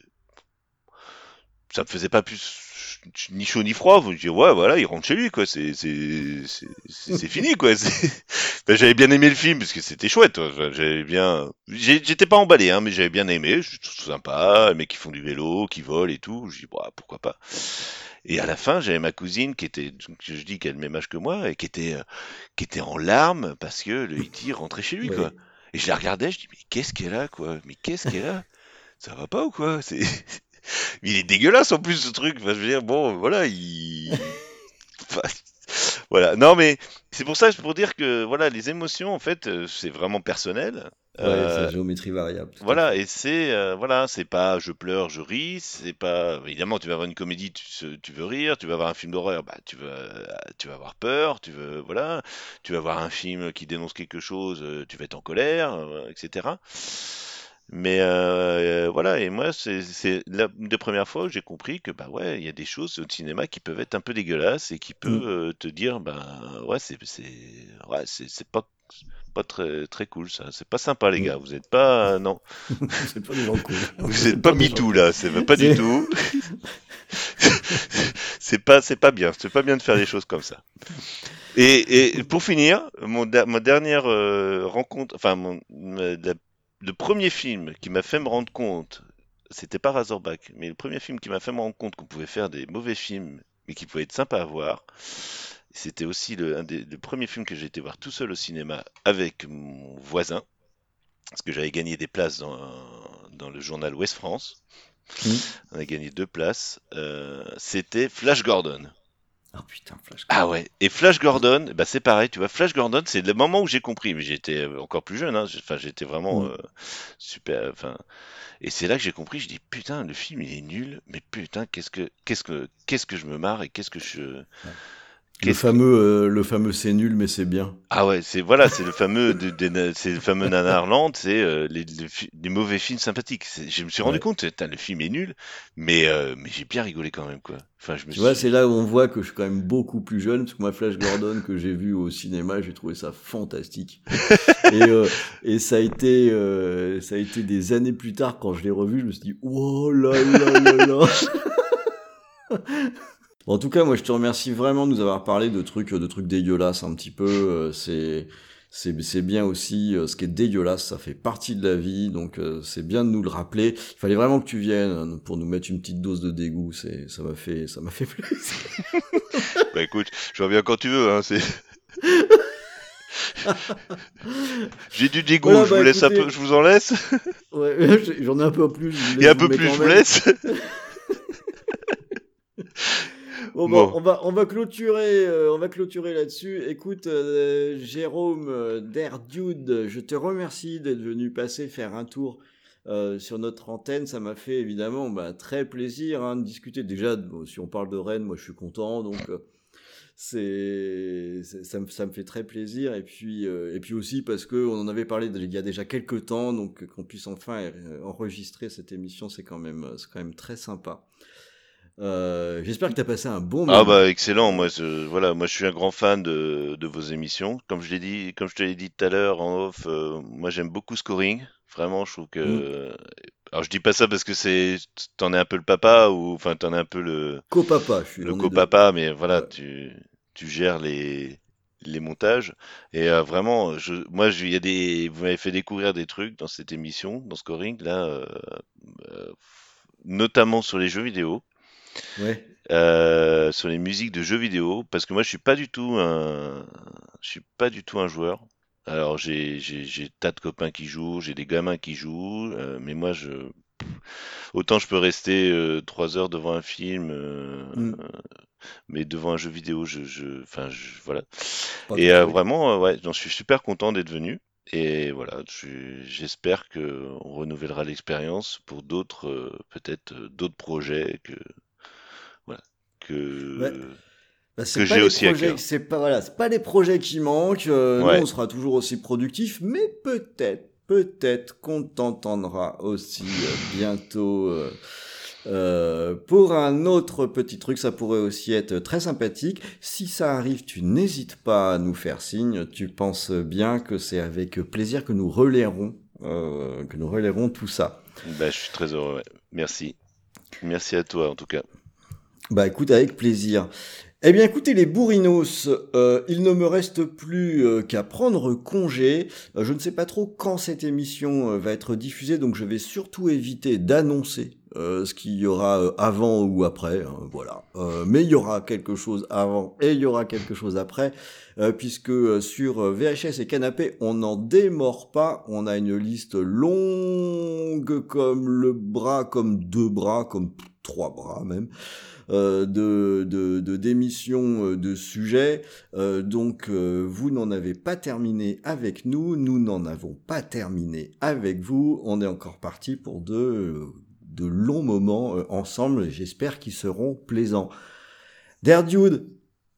ça me faisait pas plus ni chaud ni froid. Je dis ouais, voilà, il rentre chez lui, quoi. C'est, fini, quoi. Ben, j'avais bien aimé le film parce que c'était chouette. J'avais bien, j'étais pas emballé, hein, mais j'avais bien aimé. Je trouve sympa, les mecs qui font du vélo, qui volent et tout. Je dis bah, pourquoi pas. Et à la fin, j'avais ma cousine qui était, je dis qu'elle a le même âge que moi, et qui était, euh, qui était en larmes parce que le E.T. rentrait chez lui, Ouais. quoi. Et je la regardais, je dis, mais qu'est-ce qu'elle a, quoi? Mais qu'est-ce qu'elle a? Ça va pas ou quoi? C'est, il est dégueulasse en plus, ce truc. Enfin, je veux dire, bon, voilà, il, Enfin, voilà. Non, mais c'est pour ça, c'est pour dire que, voilà, les émotions, en fait, euh, c'est vraiment personnel. Ouais, Euh, géométrie variable. voilà, et c'est euh, voilà, c'est pas je pleure, je ris, c'est pas évidemment tu vas voir une comédie, tu, veux rire, tu vas voir un film d'horreur, bah tu vas tu vas avoir peur, tu veux voilà, tu vas voir un film qui dénonce quelque chose, euh, tu vas être en colère, euh, etc. Mais euh, euh, voilà, et moi c'est la une des premières fois où j'ai compris que bah ouais, il y a des choses au cinéma qui peuvent être un peu dégueulasses et qui peuvent Mm. euh, te dire bah ouais, c'est ouais, c'est pas pas très très cool ça, c'est pas sympa les Mm. gars, vous êtes pas non c'est pas des gens cool. vous êtes pas des MeToo là, c'est pas du tout. c'est pas, c'est pas bien, c'est pas bien de faire les choses comme ça. Et, et pour finir, mon, ma dernière euh, rencontre, enfin mon, ma- la- le premier film qui m'a fait me rendre compte, c'était pas Razorback, mais le premier film qui m'a fait me rendre compte qu'on pouvait faire des mauvais films, mais qui pouvaient être sympas à voir. C'était aussi le, un des le premier film que j'ai été voir tout seul au cinéma avec mon voisin, parce que j'avais gagné des places dans, dans le journal Ouest France. Mm. On a gagné deux places. Euh, c'était Flash Gordon. Ah putain, Flash. Ah ouais. Et Flash Gordon, bah c'est pareil, tu vois. Flash Gordon, c'est le moment où j'ai compris, mais j'étais euh, encore plus jeune. Hein. Enfin, j'étais vraiment Mm. euh, super. Enfin, et c'est là que j'ai compris. Je dis putain, le film il est nul, mais putain, qu'est-ce que, qu'est-ce que, qu'est-ce que je me marre et qu'est-ce que je. Le fameux, euh, le fameux c'est nul mais c'est bien. Ah ouais, c'est voilà, c'est le fameux, de- na- c'est le fameux nanarland, c'est euh, les, les les mauvais films sympathiques. Je me suis rendu Ouais. compte, le film est nul, mais euh, mais j'ai bien rigolé quand même quoi. Enfin, je me Tu vois, c'est là où on voit que je suis quand même beaucoup plus jeune, parce que moi, Flash Gordon, que j'ai vu au cinéma, j'ai trouvé ça fantastique. et, euh, et ça a été, euh, ça a été des années plus tard, quand je l'ai revu, je me suis dit, oh là là là là. En tout cas, moi, je te remercie vraiment de nous avoir parlé de trucs, de trucs dégueulasses un petit peu. euh, C'est, c'est, c'est bien aussi. euh, Ce qui est dégueulasse, ça fait partie de la vie, donc euh, c'est bien de nous le rappeler. Il fallait vraiment que tu viennes hein, pour nous mettre une petite dose de dégoût. C'est, ça m'a fait, ça m'a fait plaisir. Bah écoute, je reviens quand tu veux, hein, c'est. J'ai du dégoût, Voilà, je bah, vous laisse un peu, je vous en laisse. Ouais, j'en ai un peu plus. je Et un peu plus, je vous laisse. Bon, Bon. on va on va clôturer euh, on va clôturer là-dessus. Écoute euh, Jérôme euh, Dare Dude, je te remercie d'être venu passer faire un tour sur notre antenne. Ça m'a fait évidemment bah, très plaisir hein, de discuter. Déjà, si on parle de Rennes, moi je suis content, donc c'est ça me ça me fait très plaisir. Et puis et puis aussi parce que on en avait parlé il y a déjà quelques temps, donc qu'on puisse enfin enregistrer cette émission, c'est quand même c'est quand même très sympa. Euh, J'espère que tu as passé un bon moment. Ah bah excellent, moi je, voilà, moi je suis un grand fan de, de vos émissions. Comme je l'ai dit, comme je te l'ai dit tout à l'heure en off, euh, moi j'aime beaucoup scoring. Vraiment, je trouve que. Mm. Alors je dis pas ça parce que c'est, t'en es un peu le papa ou enfin t'en es un peu le, Copapa, je suis le copapa, mais voilà, Ouais. tu, tu gères les, les montages. Et euh, vraiment, je, moi, je- y a des, vous m'avez fait découvrir des trucs dans cette émission, dans Scoring, là, euh, euh, notamment sur les jeux vidéo. Ouais. euh, sur les musiques de jeux vidéo, parce que moi, je suis pas du tout un, je suis pas du tout un joueur. Alors, j'ai, j'ai, j'ai tas de copains qui jouent, j'ai des gamins qui jouent, euh, mais moi, je, autant je peux rester euh, trois heures devant un film. euh, Mm. mais devant un jeu vidéo, je, je, enfin, je, voilà. Pas Et vraiment, ouais, j'en suis super content d'être venu. Et voilà, je- j'espère que on renouvellera l'expérience pour d'autres, peut-être d'autres projets que, que. Ouais. Bah, que j'ai aussi à cœur. c'est pas voilà, pas les projets qui manquent. euh, Ouais. Nous, on sera toujours aussi productifs, mais peut-être, peut-être qu'on t'entendra aussi euh, bientôt euh, pour un autre petit truc. Ça pourrait aussi être très sympathique. Si ça arrive, tu n'hésites pas à nous faire signe. Tu penses bien que c'est avec plaisir que nous relayerons, que nous relayerons tout ça. Bah, je suis très heureux. ouais. Merci, merci à toi en tout cas. Bah écoute, avec plaisir. Eh bien écoutez les bourrinos, euh, il ne me reste plus euh, qu'à prendre congé. Euh, je ne sais pas trop quand cette émission va être diffusée, donc je vais surtout éviter d'annoncer ce qu'il y aura avant ou après. hein, voilà. Mais il y aura quelque chose avant et il y aura quelque chose après, puisque sur VHS et Canapé, on n'en démord pas. On a une liste longue comme le bras, comme deux bras, comme trois bras même de, de, de démissions euh, de sujets. Euh, donc euh, vous n'en avez pas terminé avec nous, nous n'en avons pas terminé avec vous. On est encore parti pour de, de longs moments euh, ensemble. J'espère qu'ils seront plaisants. Derdude,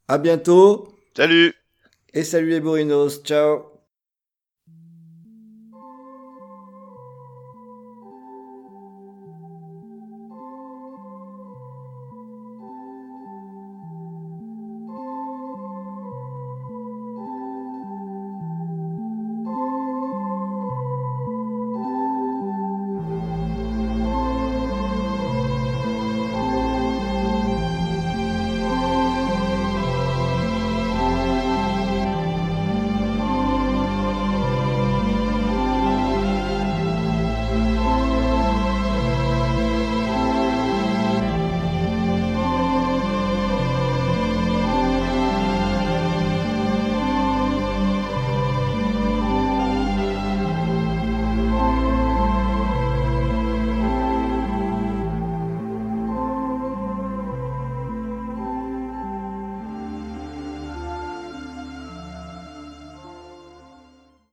à bientôt Salut! et salut les bourrinos, ciao